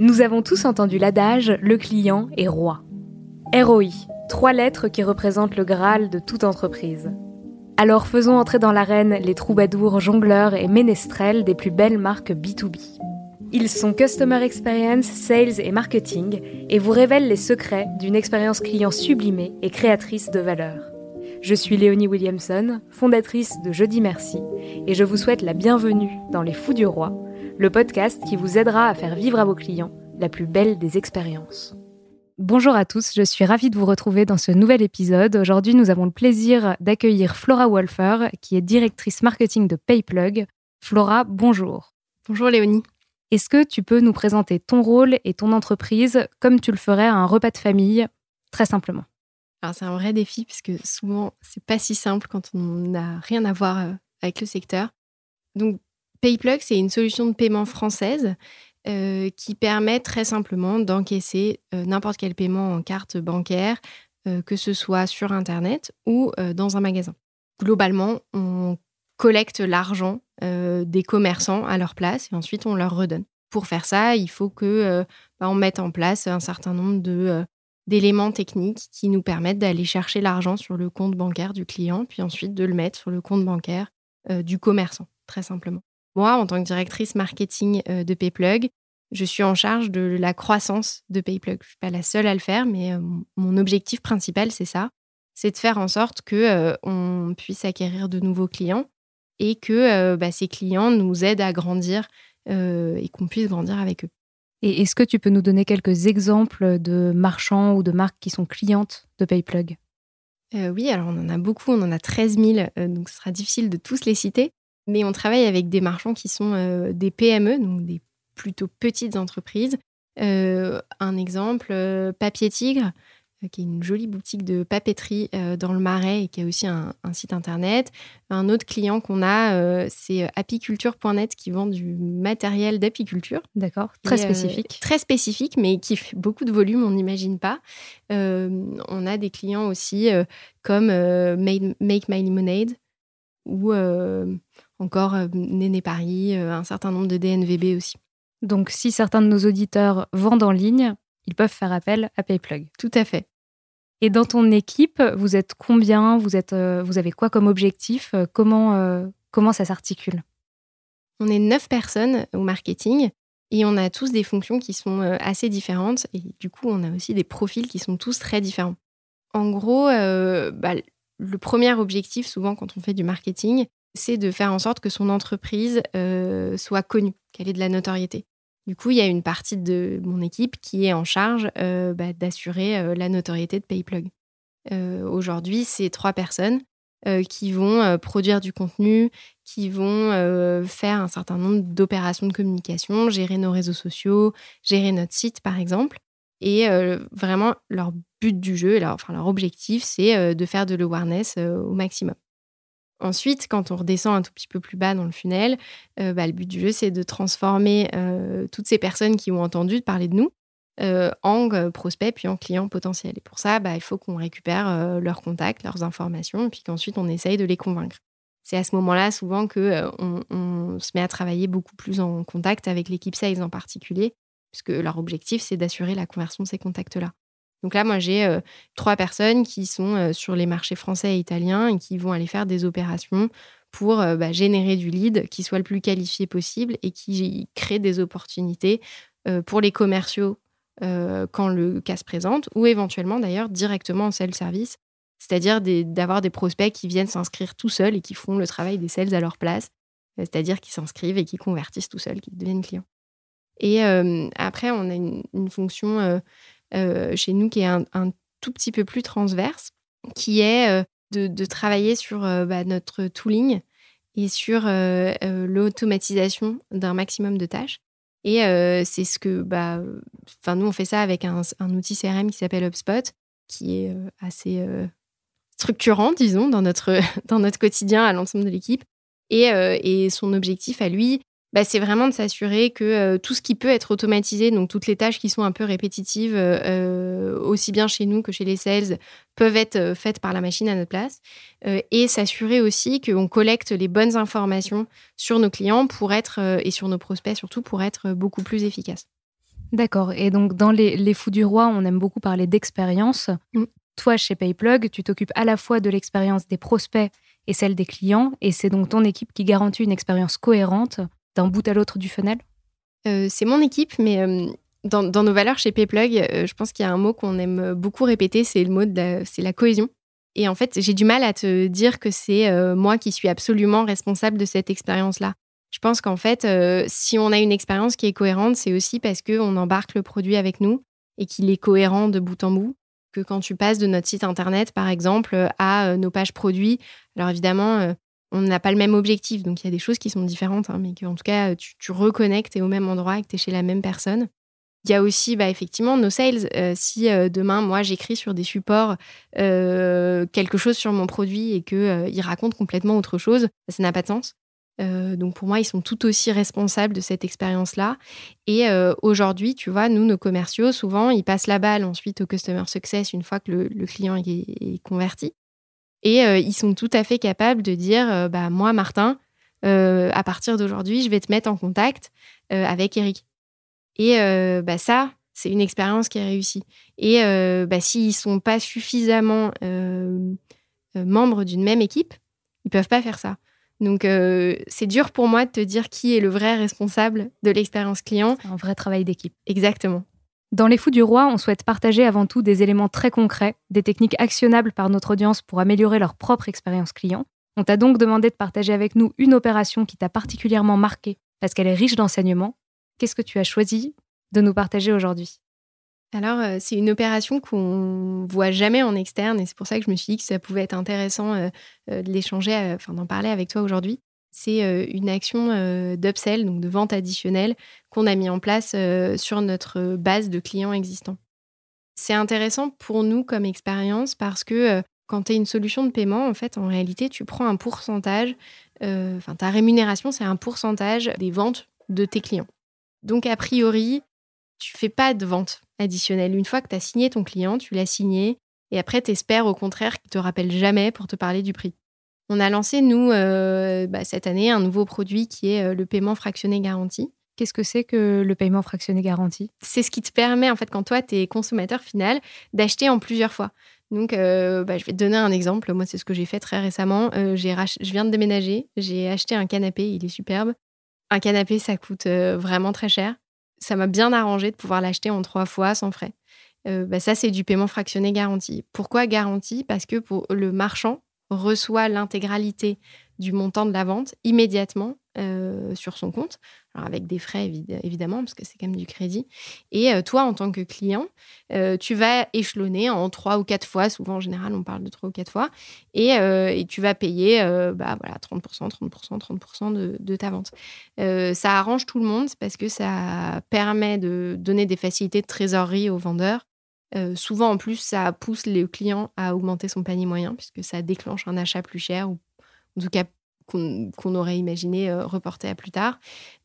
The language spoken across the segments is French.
Nous avons tous entendu l'adage le client est roi. ROI, trois lettres qui représentent le Graal de toute entreprise. Alors faisons entrer dans l'arène les troubadours, jongleurs et ménestrels des plus belles marques B2B. Ils sont Customer Experience, Sales et Marketing et vous révèlent les secrets d'une expérience client sublimée et créatrice de valeur. Je suis Léonie Williamson, fondatrice de Jeudi Merci, et je vous souhaite la bienvenue dans Les Fous du Roi, le podcast qui vous aidera à faire vivre à vos clients la plus belle des expériences. Bonjour à tous, je suis ravie de vous retrouver dans ce nouvel épisode. Aujourd'hui, nous avons le plaisir d'accueillir Flora Wolfer, qui est directrice marketing de Payplug. Flora, bonjour. Bonjour Léonie. Est-ce que tu peux nous présenter ton rôle et ton entreprise comme tu le ferais à un repas de famille, très simplement? Alors c'est un vrai défi puisque souvent c'est pas si simple quand on n'a rien à voir euh, avec le secteur. Donc Payplug, c'est une solution de paiement française euh, qui permet très simplement d'encaisser euh, n'importe quel paiement en carte bancaire, euh, que ce soit sur Internet ou dans un magasin. Globalement, on collecte l'argent des commerçants à leur place et ensuite on leur redonne. Pour faire ça, il faut que bah, on mette en place un certain nombre de d'éléments techniques qui nous permettent d'aller chercher l'argent sur le compte bancaire du client, puis ensuite de le mettre sur le compte bancaire du commerçant, très simplement. Moi, en tant que directrice marketing euh, de Payplug, je suis en charge de la croissance de Payplug. Je ne suis pas la seule à le faire, mais euh, mon objectif principal, c'est ça. C'est de faire en sorte qu'on euh, puisse acquérir de nouveaux clients et que bah, ces clients nous aident à grandir et qu'on puisse grandir avec eux. Et est-ce que tu peux nous donner quelques exemples de marchands ou de marques qui sont clientes de Payplug? Oui, alors on en a beaucoup, on en a 13 000, donc ce sera difficile de tous les citer. Mais on travaille avec des marchands qui sont euh, des PME, donc des plutôt petites entreprises. Euh, un exemple, euh, Papier Tigre, qui est une jolie boutique de papeterie dans le Marais et qui a aussi un, site internet. Un autre client qu'on a, c'est apiculture.net qui vend du matériel d'apiculture. D'accord, très spécifique. très spécifique, mais qui fait beaucoup de volume, on n'imagine pas. on a des clients aussi comme Make My Lemonade ou encore euh, Néné Paris, euh, un certain nombre de DNVB aussi. Donc si certains de nos auditeurs vendent en ligne, ils peuvent faire appel à Payplug. Tout à fait. Et dans ton équipe, vous êtes combien? Vous, êtes, euh, vous avez quoi comme objectif? Comment, comment ça s'articule? On est neuf personnes au marketing et on a tous des fonctions qui sont assez différentes et du coup on a aussi des profils qui sont tous très différents. En gros, bah, le premier objectif souvent quand on fait du marketing, c'est de faire en sorte que son entreprise euh, soit connue, qu'elle ait de la notoriété. Du coup, il y a une partie de mon équipe qui est en charge euh, bah, d'assurer euh, la notoriété de Payplug. Aujourd'hui, c'est trois personnes qui vont produire du contenu, qui vont faire un certain nombre d'opérations de communication, gérer nos réseaux sociaux, gérer notre site, par exemple. Et vraiment, leur but du jeu, leur, leur objectif, c'est de faire de l'awareness au maximum. Ensuite, quand on redescend un tout petit peu plus bas dans le funnel, euh, bah, le but du jeu, c'est de transformer euh, toutes ces personnes qui ont entendu parler de nous euh, en prospects puis en clients potentiels. Et pour ça, bah, il faut qu'on récupère leurs contacts, leurs informations, puis qu'ensuite on essaye de les convaincre. C'est à ce moment-là souvent que on, se met à travailler beaucoup plus en contact avec l'équipe sales en particulier, puisque leur objectif, c'est d'assurer la conversion de ces contacts-là. Donc là, moi, j'ai euh, trois personnes qui sont euh, sur les marchés français et italiens et qui vont aller faire des opérations pour euh, bah, générer du lead qui soit le plus qualifié possible et qui crée des opportunités pour les commerciaux quand le cas se présente ou éventuellement d'ailleurs directement en self-service C'est-à-dire d'avoir des prospects qui viennent s'inscrire tout seuls et qui font le travail des sales à leur place. C'est-à-dire qui s'inscrivent et qui convertissent tout seuls, qui deviennent clients. Et après, on a une, fonction chez nous qui est un, tout petit peu plus transverse, qui est de, travailler sur bah, notre tooling et sur l'automatisation d'un maximum de tâches. Et c'est ce que, bah, nous, on fait ça avec un, outil CRM qui s'appelle HubSpot, qui est assez structurant, disons, dans notre, dans notre quotidien à l'ensemble de l'équipe. Et, son objectif à lui, bah, c'est vraiment de s'assurer que euh, tout ce qui peut être automatisé, donc toutes les tâches qui sont un peu répétitives, euh, aussi bien chez nous que chez les sales, peuvent être euh, faites par la machine à notre place. et s'assurer aussi qu'on collecte les bonnes informations sur nos clients pour être, et sur nos prospects surtout, pour être beaucoup plus efficace. D'accord. Et donc, dans les, les Fous du Roi, on aime beaucoup parler d'expérience. Mm. Toi, chez Payplug, tu t'occupes à la fois de l'expérience des prospects et celle des clients, et c'est donc ton équipe qui garantit une expérience cohérente d'un bout à l'autre du funnel euh, C'est mon équipe, mais euh, dans, nos valeurs chez Payplug, euh, je pense qu'il y a un mot qu'on aime beaucoup répéter, c'est le mot de c'est la cohésion. Et en fait, j'ai du mal à te dire que c'est moi qui suis absolument responsable de cette expérience-là. Je pense qu'en fait, si on a une expérience qui est cohérente, c'est aussi parce qu'on embarque le produit avec nous et qu'il est cohérent de bout en bout. Que quand tu passes de notre site internet, par exemple, à nos pages produits, alors évidemment, on n'a pas le même objectif. Donc il y a des choses qui sont différentes, hein, mais qu'en tout cas, tu, tu reconnectes et au même endroit et que tu es chez la même personne. Il y a aussi bah, effectivement nos sales. Euh, si euh, demain, moi, j'écris sur des supports euh, quelque chose sur mon produit et qu'il raconte complètement autre chose, ça n'a pas de sens. donc pour moi, ils sont tout aussi responsables de cette expérience-là. Et aujourd'hui, tu vois, nous, nos commerciaux, souvent, ils passent la balle ensuite au Customer Success une fois que le, client est converti. Et euh, ils sont tout à fait capables de dire euh, bah, Moi, Martin, euh, à partir d'aujourd'hui, je vais te mettre en contact avec Eric. Et bah, ça, c'est une expérience qui est réussie. Et bah, s'ils ne sont pas suffisamment membres d'une même équipe, ils ne peuvent pas faire ça. Donc, c'est dur pour moi de te dire qui est le vrai responsable de l'expérience client. Un vrai travail d'équipe. Exactement. Dans Les Fous du Roi, on souhaite partager avant tout des éléments très concrets, des techniques actionnables par notre audience pour améliorer leur propre expérience client. On t'a donc demandé de partager avec nous une opération qui t'a particulièrement marqué parce qu'elle est riche d'enseignements. Qu'est-ce que tu as choisi de nous partager aujourd'hui? Alors, euh, c'est une opération qu'on voit jamais en externe et c'est pour ça que je me suis dit que ça pouvait être intéressant euh, euh, de l'échanger, enfin d'en parler avec toi aujourd'hui c'est une action d'upsell, donc de vente additionnelle, qu'on a mis en place sur notre base de clients existants. C'est intéressant pour nous comme expérience parce que quand tu as une solution de paiement, en fait, en réalité, tu prends un pourcentage, enfin, ta rémunération, c'est un pourcentage des ventes de tes clients. Donc, a priori, tu fais pas de vente additionnelle. Une fois que tu as signé ton client, tu l'as signé, et après, tu espères au contraire qu'il te rappelle jamais pour te parler du prix. On a lancé, nous, euh, bah, cette année, un nouveau produit qui est euh, le paiement fractionné garanti. Qu'est-ce que c'est que le paiement fractionné garanti? C'est ce qui te permet, en fait, quand toi, tu es consommateur final, d'acheter en plusieurs fois. Donc, euh, bah, je vais te donner un exemple. Moi, c'est ce que j'ai fait très récemment. Je viens de déménager. J'ai acheté un canapé. Il est superbe. Un canapé, ça coûte vraiment très cher. Ça m'a bien arrangé de pouvoir l'acheter en trois fois sans frais. Bah, ça, c'est du paiement fractionné garanti. Pourquoi garanti? Parce que pour le marchand, reçoit l'intégralité du montant de la vente immédiatement euh, sur son compte, alors avec des frais évidemment, parce que c'est quand même du crédit. Et euh, toi, en tant que client, euh, tu vas échelonner en trois ou quatre fois, souvent en général on parle de trois ou quatre fois, et, tu vas payer bah, voilà, 30%, 30%, 30% de, de, ta vente. ça arrange tout le monde parce que ça permet de donner des facilités de trésorerie aux vendeurs euh, souvent, en plus, ça pousse le client à augmenter son panier moyen, puisque ça déclenche un achat plus cher, ou en tout cas qu'on aurait imaginé euh, reporter à plus tard.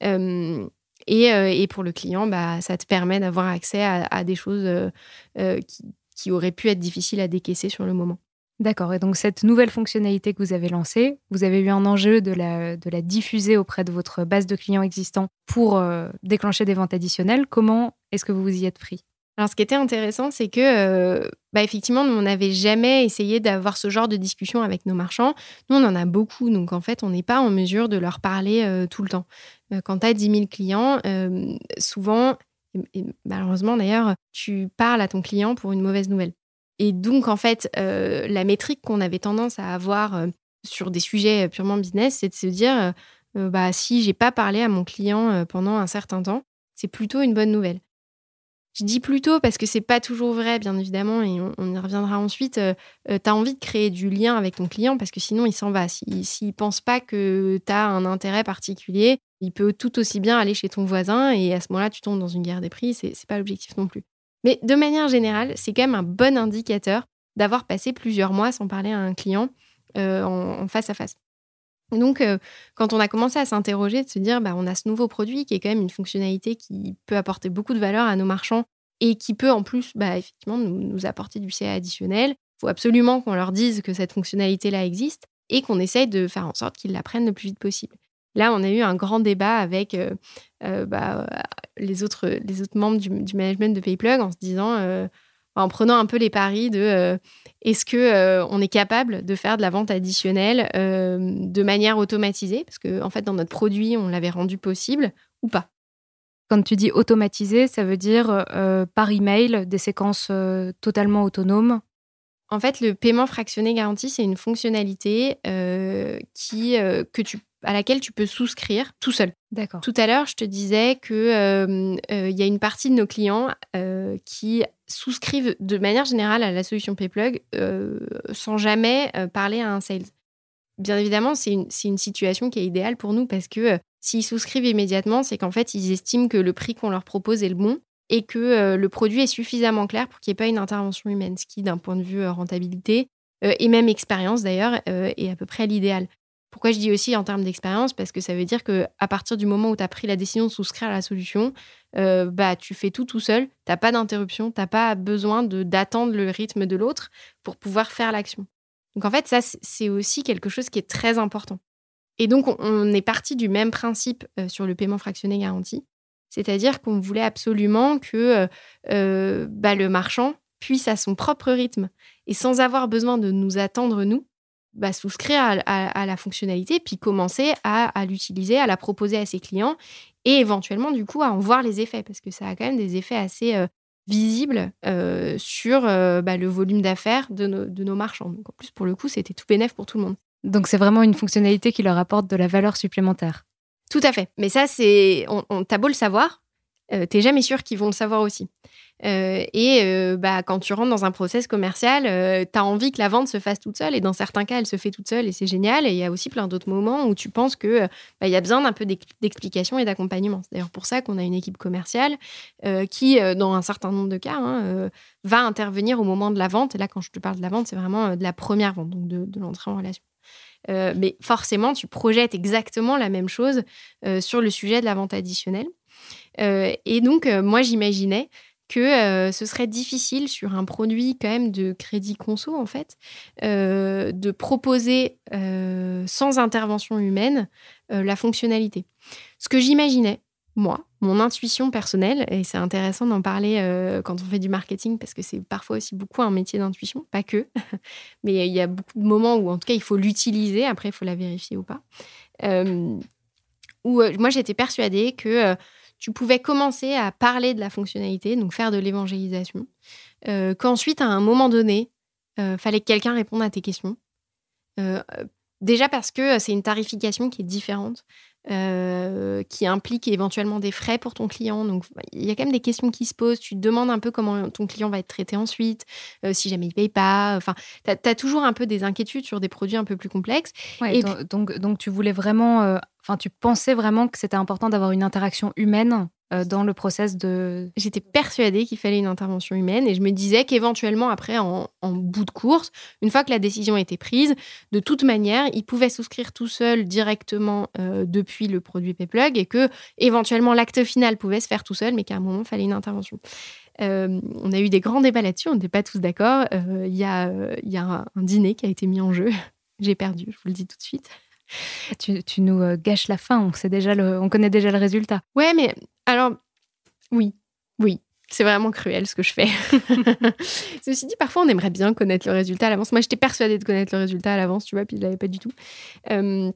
Euh, et, pour le client, bah, ça te permet d'avoir accès à, des choses qui, auraient pu être difficiles à décaisser sur le moment. D'accord. Et donc, cette nouvelle fonctionnalité que vous avez lancée, vous avez eu un enjeu de la diffuser auprès de votre base de clients existants pour déclencher des ventes additionnelles. Comment est-ce que vous vous y êtes pris? Alors, ce qui était intéressant, c'est que, euh, bah, effectivement, nous, on n'avait jamais essayé d'avoir ce genre de discussion avec nos marchands. Nous, on en a beaucoup. Donc, en fait, on n'est pas en mesure de leur parler euh, tout le temps. Euh, quand tu as 10 000 clients, souvent, et malheureusement d'ailleurs, tu parles à ton client pour une mauvaise nouvelle. Et donc, en fait, la métrique qu'on avait tendance à avoir sur des sujets purement business, c'est de se dire, bah, si j'ai pas parlé à mon client pendant un certain temps, c'est plutôt une bonne nouvelle. Je dis plutôt parce que c'est pas toujours vrai, bien évidemment, et on, y reviendra ensuite. Euh, euh, tu as envie de créer du lien avec ton client parce que sinon, il s'en va. S'il ne pense pas que tu as un intérêt particulier, il peut tout aussi bien aller chez ton voisin et à ce moment-là, tu tombes dans une guerre des prix. C'est pas l'objectif non plus. Mais de manière générale, c'est quand même un bon indicateur d'avoir passé plusieurs mois sans parler à un client euh, en, face à face. Donc, quand on a commencé à s'interroger, de se dire, bah, on a ce nouveau produit qui est quand même une fonctionnalité qui peut apporter beaucoup de valeur à nos marchands et qui peut en plus, bah, effectivement, nous, apporter du CA additionnel. Il faut absolument qu'on leur dise que cette fonctionnalité-là existe et qu'on essaye de faire en sorte qu'ils l'apprennent le plus vite possible. Là, on a eu un grand débat avec bah, les, autres, les autres membres du, management de PayPlug en se disant, en prenant un peu les paris de est-ce que euh, on est capable de faire de la vente additionnelle euh, de manière automatisée? Parce que en fait, dans notre produit, on l'avait rendu possible ou pas? Quand tu dis automatisé, ça veut dire euh, par email des séquences totalement autonomes? En fait, le paiement fractionné garanti, c'est une fonctionnalité qui, que tu à laquelle tu peux souscrire tout seul. D'accord. Tout à l'heure, je te disais qu'il euh, euh, y a une partie de nos clients euh, qui souscrivent de manière générale à la solution PayPlug sans jamais parler à un sales. Bien évidemment, c'est une, une, situation qui est idéale pour nous parce que s'ils souscrivent immédiatement, c'est qu'en fait, ils estiment que le prix qu'on leur propose est le bon et que le produit est suffisamment clair pour qu'il n'y ait pas une intervention humaine, ce qui, d'un point de vue rentabilité, et même expérience d'ailleurs, est à peu près l'idéal. Pourquoi je dis aussi en termes d'expérience? Parce que ça veut dire que à partir du moment où tu as pris la décision de souscrire à la solution, euh, bah, tu fais tout tout seul, tu n'as pas d'interruption, tu n'as pas besoin d'attendre le rythme de l'autre pour pouvoir faire l'action. Donc en fait, ça, c'est aussi quelque chose qui est très important. Et donc, on, est parti du même principe euh, sur le paiement fractionné garanti, c'est-à-dire qu'on voulait absolument que euh, bah, le marchand puisse à son propre rythme et sans avoir besoin de nous attendre, nous, bah, souscrire à, la fonctionnalité, puis commencer à, l'utiliser, à la proposer à ses clients et éventuellement, du coup, à en voir les effets, parce que ça a quand même des effets assez euh, visibles euh, sur euh, bah, le volume d'affaires de, nos marchands. Donc, en plus, pour le coup, c'était tout bénef pour tout le monde. Donc, c'est vraiment une fonctionnalité qui leur apporte de la valeur supplémentaire. Tout à fait. Mais ça, c'est. On, on T'as beau le savoir, t'es jamais sûr qu'ils vont le savoir aussi. Euh, et euh, bah, quand tu rentres dans un process commercial, euh, tu as envie que la vente se fasse toute seule. Et dans certains cas, elle se fait toute seule et c'est génial. Et il y a aussi plein d'autres moments où tu penses qu'il bah, y a besoin d'un peu d'explication et d'accompagnement. C'est d'ailleurs pour ça qu'on a une équipe commerciale qui, dans un certain nombre de cas, hein, va intervenir au moment de la vente. Et là, quand je te parle de la vente, c'est vraiment de la première vente, donc de, de l'entrée en relation. mais forcément, tu projettes exactement la même chose sur le sujet de la vente additionnelle. et donc, moi, j'imaginais que euh, ce serait difficile sur un produit quand même de crédit conso en fait euh, de proposer euh, sans intervention humaine la fonctionnalité. Ce que j'imaginais, moi, mon intuition personnelle, et c'est intéressant d'en parler quand on fait du marketing parce que c'est parfois aussi beaucoup un métier d'intuition, pas que, mais il y a beaucoup de moments où en tout cas il faut l'utiliser, après il faut la vérifier ou pas. où moi j'étais persuadée que tu pouvais commencer à parler de la fonctionnalité, donc faire de l'évangélisation. Euh, qu'ensuite, à un moment donné, euh, fallait que quelqu'un réponde à tes questions. Euh, déjà parce que c'est une tarification qui est différente, qui implique éventuellement des frais pour ton client. Donc, il y a quand même des questions qui se posent. Tu te demandes un peu comment ton client va être traité ensuite, si jamais il ne paye pas. Enfin, tu as, toujours un peu des inquiétudes sur des produits un peu plus complexes. et donc, donc, tu voulais vraiment Enfin, tu pensais vraiment que c'était important d'avoir une interaction humaine euh, dans le process de... J'étais persuadée qu'il fallait une intervention humaine et je me disais qu'éventuellement, après, en, bout de course, une fois que la décision était prise, de toute manière, il pouvait souscrire tout seul directement euh, depuis le produit Payplug et que éventuellement l'acte final pouvait se faire tout seul, mais qu'à un moment, il fallait une intervention. Euh, on a eu des grands débats là-dessus, on n'était pas tous d'accord. Il y a, y a un dîner qui a été mis en jeu. J'ai perdu, je vous le dis tout de suite. Tu, nous euh, gâches la fin, on, sait déjà on connaît déjà le résultat. Ouais, mais alors, oui, oui, c'est vraiment cruel ce que je fais. Ceci dit, parfois on aimerait bien connaître le résultat à l'avance. Moi, j'étais persuadée de connaître le résultat à l'avance, tu vois, puis je l'avais pas du tout. Euh,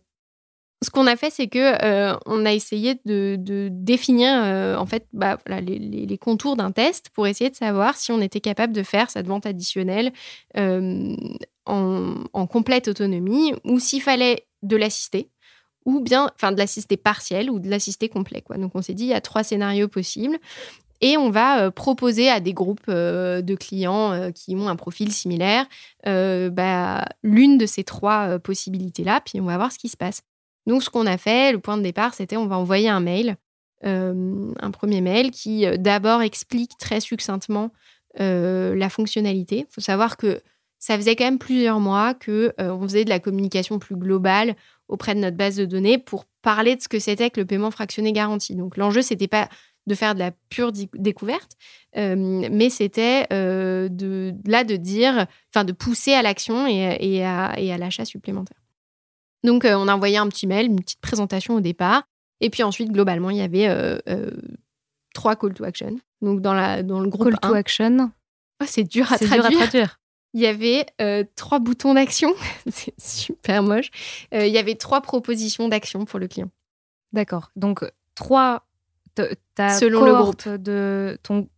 ce qu'on a fait, c'est que euh, on a essayé de, définir euh, en fait bah, les, contours d'un test pour essayer de savoir si on était capable de faire cette vente additionnelle euh, en, complète autonomie ou s'il fallait de l'assister ou bien enfin de l'assister partiel ou de l'assister complet. Quoi. Donc on s'est dit il y a trois scénarios possibles et on va proposer à des groupes de clients qui ont un profil similaire bah, l'une de ces trois possibilités-là, puis on va voir ce qui se passe. Donc, ce qu'on a fait, le point de départ, c'était on va envoyer un mail, euh, un premier mail qui euh, d'abord explique très succinctement euh, la fonctionnalité. Il faut savoir que ça faisait quand même plusieurs mois que on faisait de la communication plus globale auprès de notre base de données pour parler de ce que c'était que le paiement fractionné garanti. Donc l'enjeu c'était pas de faire de la pure découverte, mais c'était de là de dire, enfin de pousser à l'action et à l'achat supplémentaire. Donc, euh, on a envoyé un petit mail, une petite présentation au départ. Et puis ensuite, globalement, il y avait euh, euh, trois call to action. Donc, dans, la, dans le groupe Call to action? Oh, C'est dur, à traduire. Il y avait trois boutons d'action. c'est super moche. il y avait trois propositions d'action pour le client. D'accord. Donc, trois. Selon le groupe. De ton,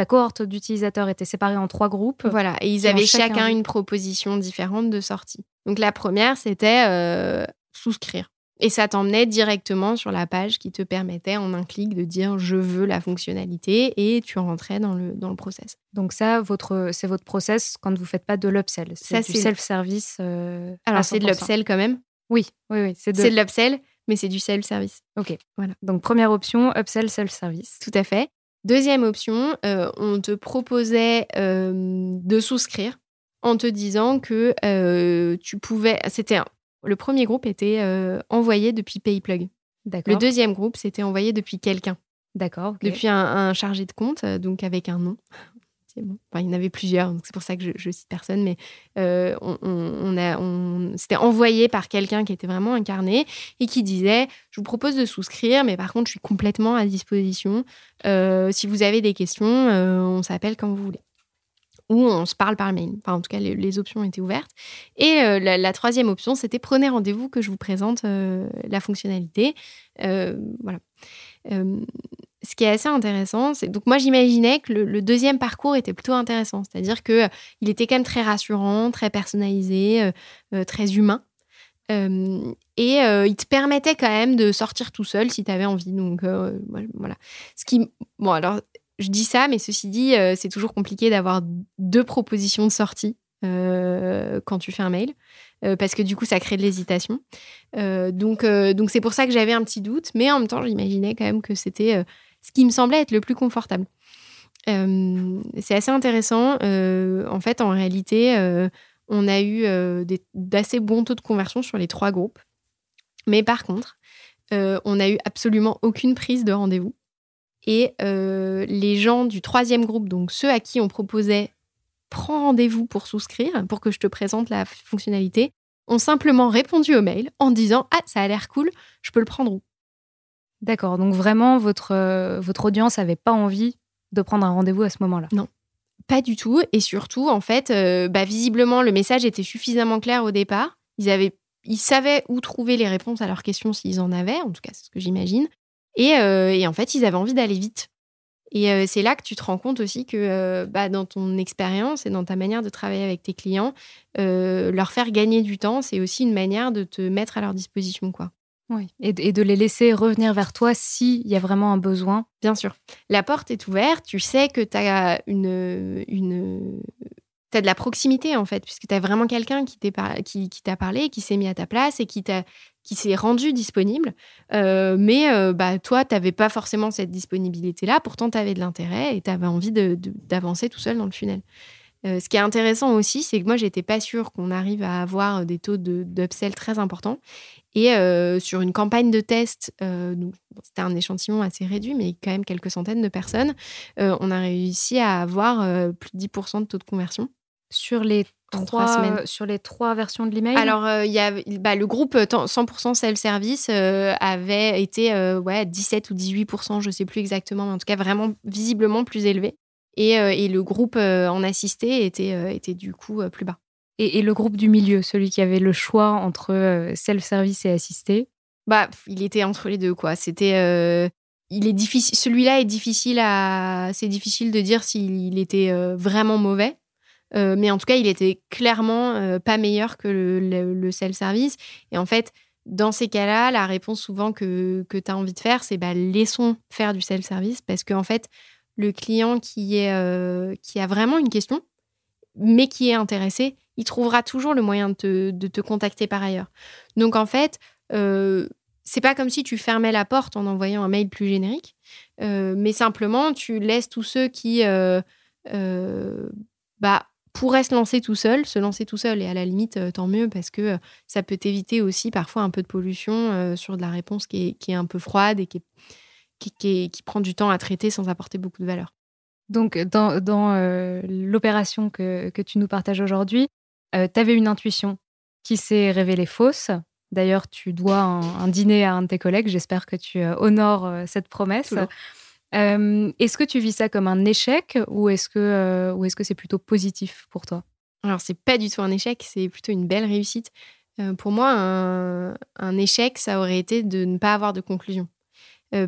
ta cohorte d'utilisateurs était séparée en trois groupes. Voilà. Et ils avaient chacun une proposition différente de sortie. Donc la première, c'était euh, souscrire. Et ça t'emmenait directement sur la page qui te permettait en un clic de dire je veux la fonctionnalité et tu rentrais dans le, dans le process. Donc ça, votre, c'est votre process quand vous ne faites pas de l'upsell. C'est du self-service. Euh, Alors c'est de l'upsell quand même Oui, oui, oui. C'est de, de l'upsell, mais c'est du self-service. Ok, voilà. Donc première option, upsell self-service. Tout à fait. Deuxième option, euh, on te proposait de souscrire en te disant que euh, tu pouvais. C'était le premier groupe était euh, envoyé depuis PayPlug. Le deuxième groupe, c'était envoyé depuis quelqu'un. D'accord. Depuis un, chargé de compte, euh, donc avec un nom. Bon. il y en avait plusieurs, donc c'est pour ça que je, je cite personne, mais on, a, on, c'était envoyé par quelqu'un qui était vraiment incarné et qui disait Je vous propose de souscrire, mais par contre, je suis complètement à disposition. si vous avez des questions, on s'appelle quand vous voulez ou on se parle par mail. Enfin, en tout cas, les, options étaient ouvertes. Et euh, la, troisième option, c'était prenez rendez-vous que je vous présente euh, la fonctionnalité. Euh, voilà. ce qui est assez intéressant, c'est donc moi j'imaginais que le, deuxième parcours était plutôt intéressant, c'est-à-dire que il était quand même très rassurant, très personnalisé, très humain. et il te permettait quand même de sortir tout seul si tu avais envie. Donc voilà. Ce qui, bon alors je dis ça, mais ceci dit, euh, c'est toujours compliqué d'avoir deux propositions de sortie euh, quand tu fais un mail, euh, parce que du coup, ça crée de l'hésitation. donc, donc c'est pour ça que j'avais un petit doute, mais en même temps, j'imaginais quand même que c'était ce qui me semblait être le plus confortable. c'est assez intéressant. en fait, en réalité, on a eu d'assez bons taux de conversion sur les trois groupes, mais par contre, on n'a eu absolument aucune prise de rendez-vous. Et euh, les gens du troisième groupe, donc ceux à qui on proposait prends rendez-vous pour souscrire, pour que je te présente la fonctionnalité, ont simplement répondu au mail en disant Ah, ça a l'air cool, je peux le prendre où? D'accord, donc vraiment, votre, euh, votre audience n'avait pas envie de prendre un rendez-vous à ce moment-là? Non, pas du tout. Et surtout, en fait, euh, bah, visiblement, le message était suffisamment clair au départ. Ils, avaient, ils savaient où trouver les réponses à leurs questions s'ils en avaient, en tout cas, c'est ce que j'imagine. Euh, et, en fait, ils avaient envie d'aller vite. Et euh, c'est là que tu te rends compte aussi que euh, bah, dans ton expérience et dans ta manière de travailler avec tes clients, leur faire gagner du temps, c'est aussi une manière de te mettre à leur disposition. quoi. Oui, et, de les laisser revenir vers toi s'il y a vraiment un besoin. Bien sûr. La porte est ouverte, tu sais que tu as une, une, tu as de la proximité en fait, puisque tu as vraiment quelqu'un qui t'a qui, qui parlé, qui s'est mis à ta place et qui qui s'est rendu disponible. Euh, mais euh, bah, toi, tu n'avais pas forcément cette disponibilité-là, pourtant tu avais de l'intérêt et tu avais envie d'avancer tout seul dans le tunnel. Euh, ce qui est intéressant aussi, c'est que moi, j'étais pas sûre qu'on arrive à avoir des taux d'upsell très importants. Et sur une campagne de test, c'était un échantillon assez réduit, mais quand même quelques centaines de personnes, on a réussi à avoir plus de 10% de taux de conversion sur les trois, semaines. sur les trois versions de l'email? Alors, euh, il y a, bah, le groupe 100% euh, self-service euh, avait été ouais, 17 ou 18%, je ne sais plus exactement, mais en tout cas vraiment visiblement plus élevé. Et, et le groupe en assisté était, était du coup plus bas. Et, et, le groupe du milieu, celui qui avait le choix entre self-service et assisté? Bah, il était entre les deux, quoi. C'était. il est difficile. Celui-là est difficile à. C'est difficile de dire s'il était vraiment mauvais. Mais en tout cas, il était clairement pas meilleur que le, self-service. Et en fait, dans ces cas-là, la réponse souvent que, que tu as envie de faire, c'est bah, laissons faire du self-service parce qu'en fait, le client qui, est, euh, qui a vraiment une question, mais qui est intéressé, il trouvera toujours le moyen de te, de te contacter par ailleurs. Donc en fait, euh, c'est pas comme si tu fermais la porte en envoyant un mail plus générique, euh, mais simplement tu laisses tous ceux qui euh, bah, pourrait se lancer tout seul, se lancer tout seul, et à la limite, euh, tant mieux, parce que euh, ça peut t'éviter aussi parfois un peu de pollution euh, sur de la réponse qui est, un peu froide et qui, qui, prend du temps à traiter sans apporter beaucoup de valeur. Donc, dans, l'opération que, tu nous partages aujourd'hui, tu avais une intuition qui s'est révélée fausse. D'ailleurs, tu dois un, dîner à un de tes collègues. J'espère que tu honores cette promesse. Euh, est-ce que tu vis ça comme un échec ou est-ce que euh, que c'est plutôt positif pour toi? Alors c'est pas du tout un échec, c'est plutôt une belle réussite. Euh, pour moi, un, échec, ça aurait été de ne pas avoir de conclusion.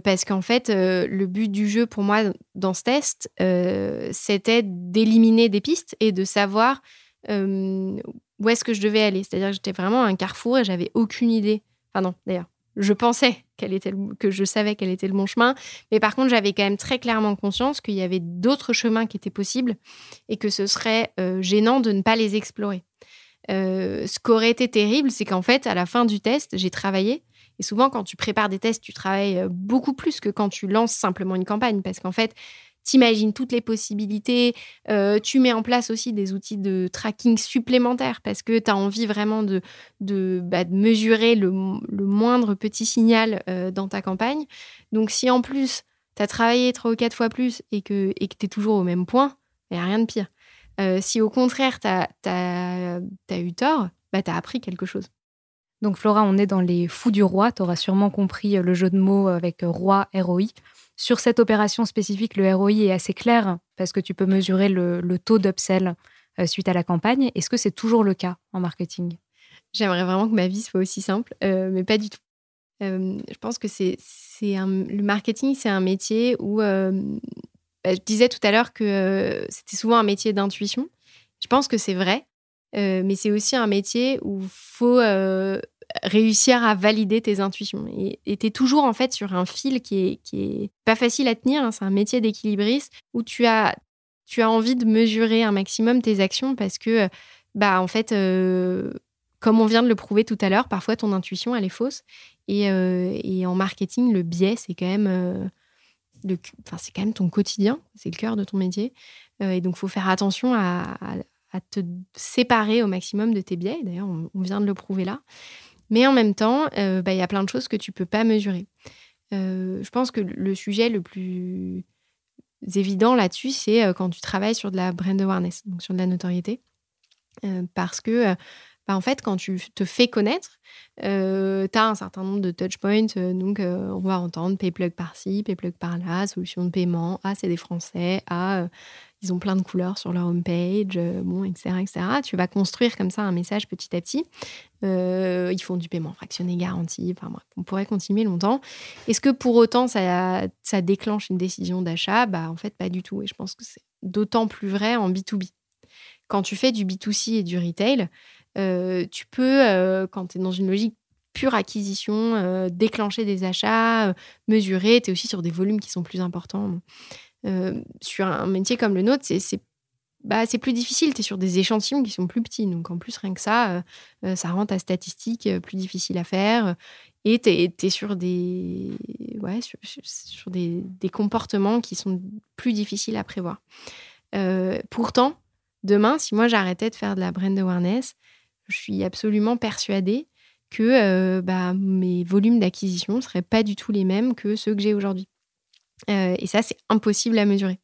parce qu'en fait, le but du jeu pour moi dans ce test, c'était d'éliminer des pistes et de savoir où est-ce que je devais aller. C'est-à-dire que j'étais vraiment un carrefour et j'avais aucune idée. Enfin non, d'ailleurs, je pensais était que je savais quel était le bon chemin. Mais par contre, j'avais quand même très clairement conscience qu'il y avait d'autres chemins qui étaient possibles et que ce serait euh, gênant de ne pas les explorer. Euh, ce qui aurait été terrible, c'est qu'en fait, à la fin du test, j'ai travaillé. Et souvent, quand tu prépares des tests, tu travailles euh, beaucoup plus que quand tu lances simplement une campagne. Parce qu'en fait, t'imagines toutes les possibilités, euh, tu mets en place aussi des outils de tracking supplémentaires parce que tu as envie vraiment de, de, bah, mesurer le, moindre petit signal euh, dans ta campagne. Donc si en plus tu as travaillé trois ou quatre fois plus et que et tu es toujours au même point, il n'y a rien de pire. Euh, si au contraire tu as, eu tort, bah, tu as appris quelque chose. Donc Flora, on est dans les fous du roi, tu auras sûrement compris le jeu de mots avec roi, ROI. Sur cette opération spécifique, le ROI est assez clair parce que tu peux mesurer le, taux d'upsell euh, suite à la campagne. Est-ce que c'est toujours le cas en marketing? J'aimerais vraiment que ma vie soit aussi simple, euh, mais pas du tout. Euh, je pense que c'est, le marketing, c'est un métier où bah, je disais tout à l'heure que c'était souvent un métier d'intuition. Je pense que c'est vrai, mais c'est aussi un métier où faut réussir à valider tes intuitions. Et tu es toujours en fait sur un fil qui est, qui est pas facile à tenir. Hein. C'est un métier d'équilibriste où tu as, tu as envie de mesurer un maximum tes actions parce que, bah, en fait, euh, comme on vient de le prouver tout à l'heure, parfois ton intuition, elle est fausse. Et, euh, et en marketing, le biais, c'est quand même. Euh, enfin, c'est quand même ton quotidien, c'est le cœur de ton métier. et donc, il faut faire attention à, à, te séparer au maximum de tes biais. D'ailleurs, on, vient de le prouver là. Mais en même temps, euh, bah, il y a plein de choses que tu peux pas mesurer. Euh, je pense que le sujet le plus évident là-dessus, c'est euh, quand tu travailles sur de la brand awareness, donc sur de la notoriété. parce que, bah, en fait, quand tu te fais connaître, tu as un certain nombre de touch points. donc, on va entendre payplug par-ci, payplug par-là, solution de paiement. Ah, c'est des Français. Ah, ils ont plein de couleurs sur leur homepage, euh, bon, etc., etc. Tu vas construire comme ça un message petit à petit. Euh, ils font du paiement fractionné garanti. Enfin on pourrait continuer longtemps. Est-ce que pour autant ça, déclenche une décision d'achat? Bah en fait pas du tout. Et je pense que c'est d'autant plus vrai en B2B. Quand tu fais du B2C et du retail, euh, tu peux, quand tu es dans une logique pure acquisition, déclencher des achats, mesurer, tu es aussi sur des volumes qui sont plus importants. Euh, sur un métier comme le nôtre, c'est bah, plus difficile. Tu es sur des échantillons qui sont plus petits. Donc, en plus, rien que ça, euh, euh, ça rend ta statistique plus difficile à faire. Et tu es, sur, des, comportements qui sont plus difficiles à prévoir. pourtant, demain, si moi j'arrêtais de faire de la brand awareness, je suis absolument persuadée que bah, mes volumes d'acquisition ne seraient pas du tout les mêmes que ceux que j'ai aujourd'hui. Euh, et ça, c'est impossible à mesurer.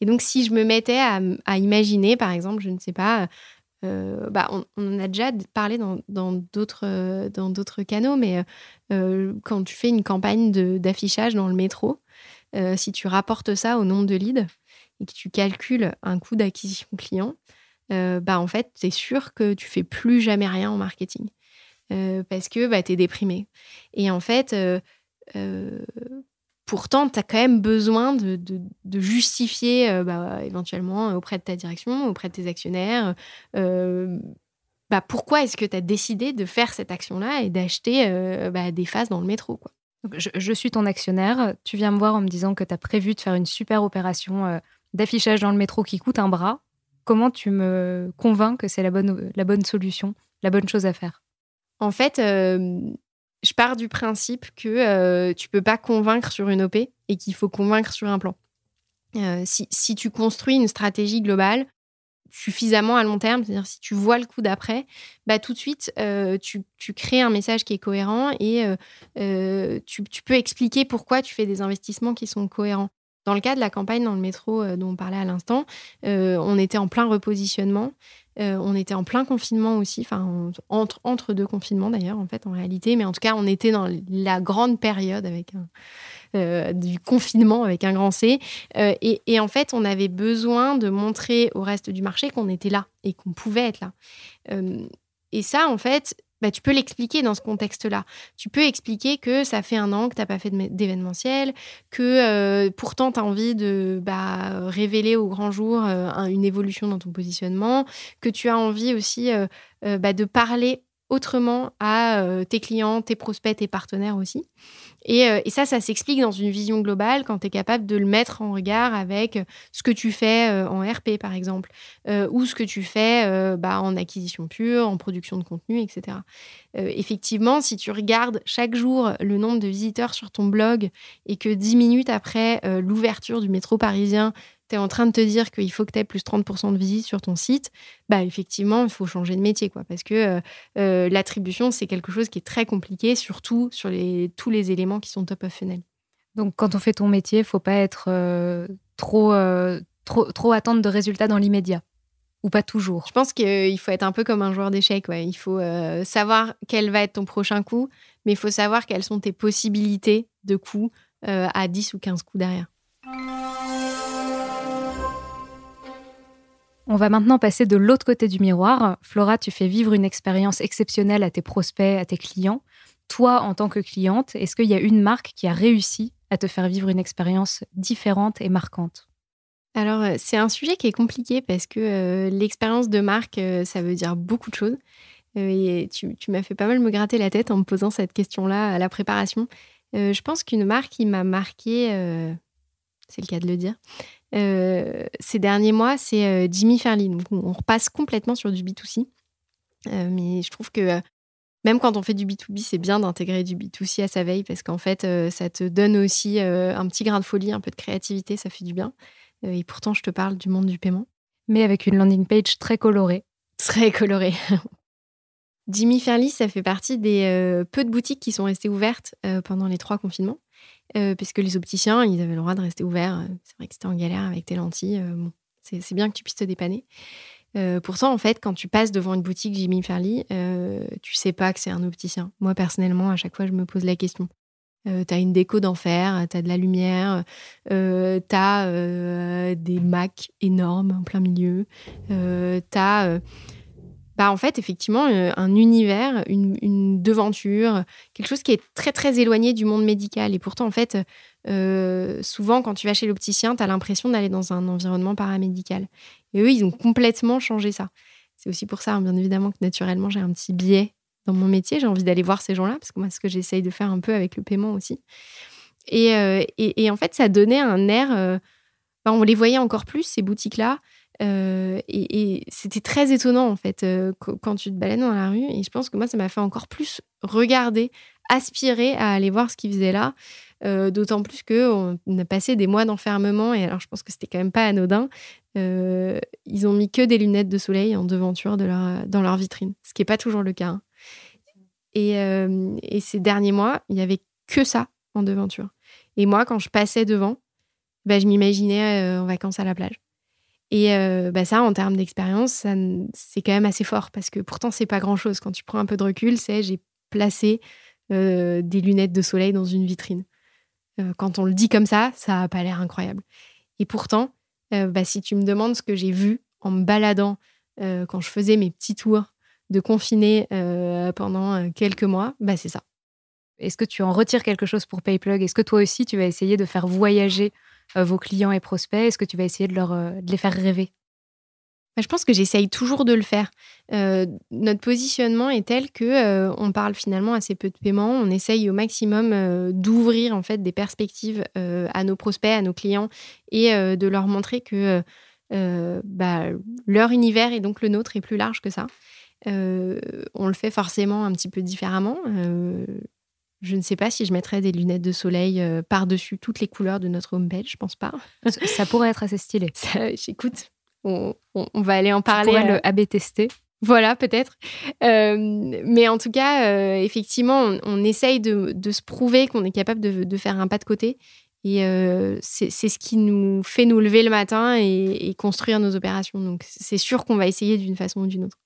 Et donc, si je me mettais à, imaginer, par exemple, je ne sais pas, euh, bah, on, en a déjà parlé dans d'autres canaux, mais euh, quand tu fais une campagne d'affichage dans le métro, si tu rapportes ça au nombre de leads et que tu calcules un coût d'acquisition client, bah en fait, c'est sûr que tu fais plus jamais rien en marketing. parce que bah, tu es déprimé. Et en fait, pourtant, tu as quand même besoin de, justifier bah, éventuellement auprès de ta direction, auprès de tes actionnaires, bah, pourquoi est-ce que tu as décidé de faire cette action-là et d'acheter bah, des phases dans le métro quoi? je, suis ton actionnaire. Tu viens me voir en me disant que tu as prévu de faire une super opération d'affichage dans le métro qui coûte un bras. Comment tu me convaincs que c'est la bonne, solution, la bonne chose à faire? En fait, je pars du principe que euh, tu peux pas convaincre sur une OP et qu'il faut convaincre sur un plan. Euh, si, tu construis une stratégie globale suffisamment à long terme, c'est-à-dire si tu vois le coup d'après, bah, tout de suite, euh, tu, crées un message qui est cohérent et tu, peux expliquer pourquoi tu fais des investissements qui sont cohérents. Dans le cas de la campagne dans le métro dont on parlait à l'instant, on était en plein repositionnement. Euh, on était en plein confinement aussi, enfin entre, entre deux confinements d'ailleurs en fait en réalité, mais en tout cas on était dans la grande période avec euh, du confinement avec un grand C. Euh, et, en fait on avait besoin de montrer au reste du marché qu'on était là et qu'on pouvait être là. et ça en fait bah, tu peux l'expliquer dans ce contexte-là. Tu peux expliquer que ça fait un an que tu n'as pas fait d'événementiel, que euh, pourtant tu as envie de bah, révéler au grand jour euh, une évolution dans ton positionnement, que tu as envie aussi euh, bah, de parler autrement à tes clients, tes prospects, tes partenaires aussi. Euh, et, ça, ça s'explique dans une vision globale quand tu es capable de le mettre en regard avec ce que tu fais euh, en RP, par exemple, euh, ou ce que tu fais bah, en acquisition pure, en production de contenu, etc. effectivement, si tu regardes chaque jour le nombre de visiteurs sur ton blog et que dix minutes après l'ouverture du métro parisien, tu es en train de te dire qu'il faut que tu aies plus 30% de visites sur ton site, bah effectivement, il faut changer de métier. quoi, Parce que euh, euh, l'attribution, c'est quelque chose qui est très compliqué, surtout sur les, tous les éléments qui sont top of funnel. Donc, quand on fait ton métier, il faut pas être euh, trop, trop, trop attendre de résultats dans l'immédiat. Ou pas toujours. Je pense qu'il faut être un peu comme un joueur d'échecs. Ouais. Il faut savoir quel va être ton prochain coup, mais il faut savoir quelles sont tes possibilités de coups à 10 ou 15 coups derrière. On va maintenant passer de l'autre côté du miroir. Flora, tu fais vivre une expérience exceptionnelle à tes prospects, à tes clients. Toi, en tant que cliente, est-ce qu'il y a une marque qui a réussi à te faire vivre une expérience différente et marquante? Alors, euh, c'est un sujet qui est compliqué parce que euh, l'expérience de marque, euh, ça veut dire beaucoup de choses. et tu, m'as fait pas mal me gratter la tête en me posant cette question-là à la préparation. je pense qu'une marque qui m'a marqué, c'est le cas de le dire, euh, ces derniers mois, c'est euh, Jimmy Fairley. on repasse complètement sur du B2C. Euh, mais je trouve que même quand on fait du B2B, c'est bien d'intégrer du B2C à sa veille parce qu'en fait, ça te donne aussi un petit grain de folie, un peu de créativité, ça fait du bien. et pourtant, je te parle du monde du paiement. Mais avec une landing page très colorée. Très colorée. Jimmy Fairley, ça fait partie des peu de boutiques qui sont restées ouvertes pendant les trois confinements. Euh, parce que les opticiens, ils avaient le droit de rester ouverts. Euh, c'est vrai que c'était en galère avec tes lentilles. Euh, c'est bien que tu puisses te dépanner. pourtant, en fait, quand tu passes devant une boutique Jimmy Fairley, tu sais pas que c'est un opticien. Moi, personnellement, à chaque fois, je me pose la question. Euh, tu as une déco d'enfer, tu as de la lumière, euh, tu as des Macs énormes en plein milieu, tu as bah, en fait, effectivement, euh, un univers, une, devanture, quelque chose qui est très, très éloigné du monde médical. Et pourtant, en fait, euh, souvent, quand tu vas chez l'opticien, tu as l'impression d'aller dans un environnement paramédical. Et eux, ils ont complètement changé ça. C'est aussi pour ça, hein, bien évidemment, que naturellement, j'ai un petit biais dans mon métier. J'ai envie d'aller voir ces gens-là, parce que moi, ce que j'essaye de faire un peu avec le paiement aussi. Et, euh, en fait, ça donnait un air. Bah, on les voyait encore plus, ces boutiques-là. Euh, et, c'était très étonnant en fait euh, quand tu te balades dans la rue. Et je pense que moi, ça m'a fait encore plus regarder, aspirer à aller voir ce qu'ils faisaient là. Euh, d'autant plus qu'on a passé des mois d'enfermement et alors je pense que c'était quand même pas anodin. ils ont mis que des lunettes de soleil en devanture dans leur vitrine, ce qui n'est pas toujours le cas. Hein. Et, ces derniers mois, il y avait que ça en devanture. Et moi, quand je passais devant, bah, je m'imaginais en vacances à la plage. Et euh, bah ça, en termes d'expérience, c'est quand même assez fort parce que pourtant, c'est pas grand-chose. Quand tu prends un peu de recul, c'est j'ai placé euh, des lunettes de soleil dans une vitrine. Euh, quand on le dit comme ça, ça n'a pas l'air incroyable. Et pourtant, bah, si tu me demandes ce que j'ai vu en me baladant quand je faisais mes petits tours de confiner pendant quelques mois, bah, c'est ça. Est-ce que tu en retires quelque chose pour Payplug? Est-ce que toi aussi, tu vas essayer de faire voyager vos clients et prospects? Est-ce que tu vas essayer de, leur, de les faire rêver? Bah, je pense que j'essaye toujours de le faire. Euh, notre positionnement est tel que euh, on parle finalement assez peu de paiement. On essaye au maximum euh, d'ouvrir en fait des perspectives à nos prospects, à nos clients et de leur montrer que bah, leur univers et donc le nôtre est plus large que ça. on le fait forcément un petit peu différemment. Je ne sais pas si je mettrais des lunettes de soleil par-dessus toutes les couleurs de notre homepage, je pense pas. Ça pourrait être assez stylé. J'écoute, on, va aller en parler. Tu le euh, AB tester. Voilà, peut-être. Euh, mais en tout cas, euh, effectivement, on, essaye de, se prouver qu'on est capable de, faire un pas de côté. Et c'est ce qui nous fait nous lever le matin et, construire nos opérations. Donc, c'est sûr qu'on va essayer d'une façon ou d'une autre.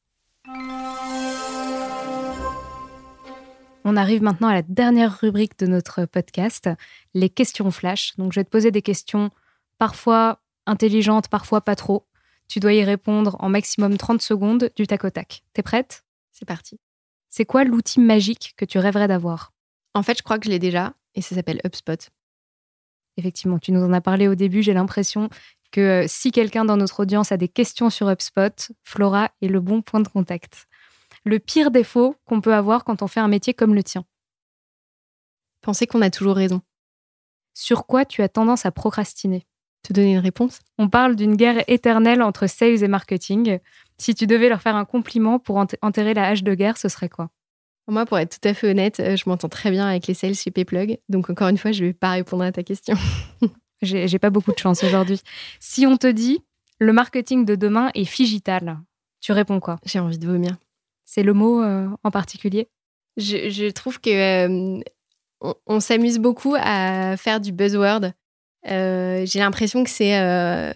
On arrive maintenant à la dernière rubrique de notre podcast, les questions flash. Donc, je vais te poser des questions parfois intelligentes, parfois pas trop. Tu dois y répondre en maximum 30 secondes du tac au tac. T'es prête? C'est parti. C'est quoi l'outil magique que tu rêverais d'avoir? En fait, je crois que je l'ai déjà et ça s'appelle HubSpot. Effectivement, tu nous en as parlé au début. J'ai l'impression que euh, si quelqu'un dans notre audience a des questions sur HubSpot, Flora est le bon point de contact. Le pire défaut qu'on peut avoir quand on fait un métier comme le tien Penser qu'on a toujours raison. Sur quoi tu as tendance à procrastiner? Te donner une réponse? On parle d'une guerre éternelle entre sales et marketing. Si tu devais leur faire un compliment pour enterrer la hache de guerre, ce serait quoi? Moi, pour être tout à fait honnête, euh, je m'entends très bien avec les sales chez Payplug. Donc, encore une fois, je ne vais pas répondre à ta question. J'ai pas beaucoup de chance aujourd'hui. Si on te dit le marketing de demain est figital, tu réponds quoi? J'ai envie de vomir. C'est le mot euh, en particulier? Je, trouve que euh, on s'amuse beaucoup à faire du buzzword euh, j'ai l'impression que c'est euh,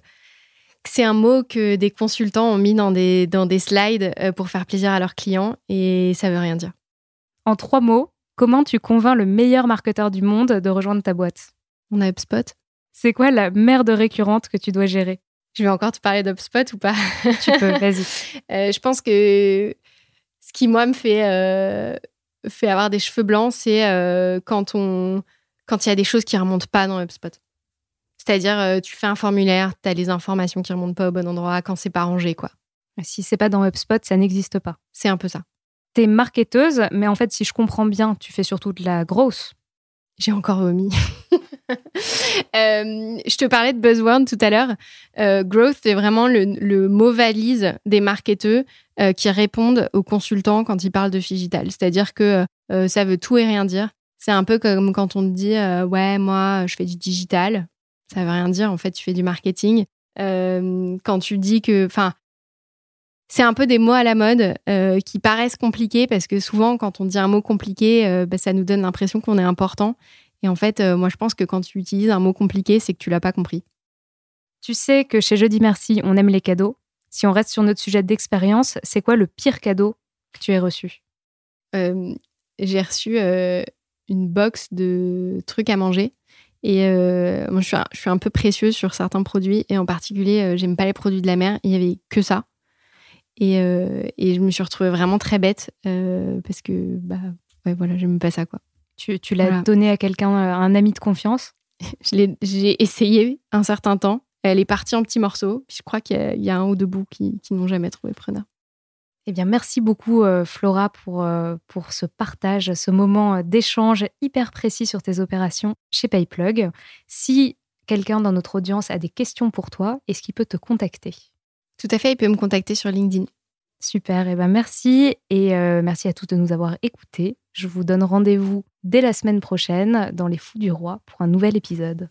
c'est un mot que des consultants ont mis dans des, dans des slides euh, pour faire plaisir à leurs clients et ça veut rien dire. En trois mots, comment tu convaincs le meilleur marketeur du monde de rejoindre ta boîte? On a HubSpot. C'est quoi la merde récurrente que tu dois gérer? Je vais encore te parler d'HubSpot ou pas? Tu peux, vas-y. je pense que ce qui, moi, me fait, fait avoir des cheveux blancs, c'est quand on quand il y a des choses qui remontent pas dans HubSpot. C'est-à-dire, euh, tu fais un formulaire, tu as les informations qui remontent pas au bon endroit quand c'est pas rangé, quoi. Si c'est pas dans HubSpot, ça n'existe pas. C'est un peu ça. Tu es marketeuse, mais en fait, si je comprends bien, tu fais surtout de la grosse. J'ai encore vomi. Euh, je te parlais de buzzword tout à l'heure. Euh, growth, c'est vraiment le, mot valise des marketeurs qui répondent aux consultants quand ils parlent de digital. C'est-à-dire que ça veut tout et rien dire. C'est un peu comme quand on te dit Ouais, moi, je fais du digital. Ça veut rien dire. En fait, tu fais du marketing. Euh, quand tu dis que, enfin, c'est un peu des mots à la mode euh, qui paraissent compliqués parce que souvent, quand on dit un mot compliqué, euh, bah, ça nous donne l'impression qu'on est important. Et en fait, moi, je pense que quand tu utilises un mot compliqué, c'est que tu l'as pas compris. Tu sais que chez Jeudi Merci, on aime les cadeaux. Si on reste sur notre sujet d'expérience, c'est quoi le pire cadeau que tu aies reçu? J'ai reçu une box de trucs à manger et euh, moi, je suis, un, je suis, un, peu précieuse sur certains produits, et en particulier, euh, j'aime pas les produits de la mer. Il y avait que ça. Et, euh, et je me suis retrouvée vraiment très bête parce que, bah, ouais, voilà, j'aime pas ça, quoi. Tu, tu l'as donné à quelqu'un, un ami de confiance? J'ai essayé un certain temps. Elle est partie en petits morceaux. Puis je crois qu'il y, y, a un ou deux bouts qui, qui n'ont jamais trouvé preneur. Eh bien, merci beaucoup, euh, Flora, pour, euh, pour ce partage, ce moment euh, d'échange hyper précis sur tes opérations chez Payplug. Si quelqu'un dans notre audience a des questions pour toi, est-ce qu'il peut te contacter? Tout à fait, il peut me contacter sur LinkedIn. Super, et eh ben merci et merci à tous de nous avoir écoutés. Je vous donne rendez-vous dès la semaine prochaine dans Les Fous du Roi pour un nouvel épisode.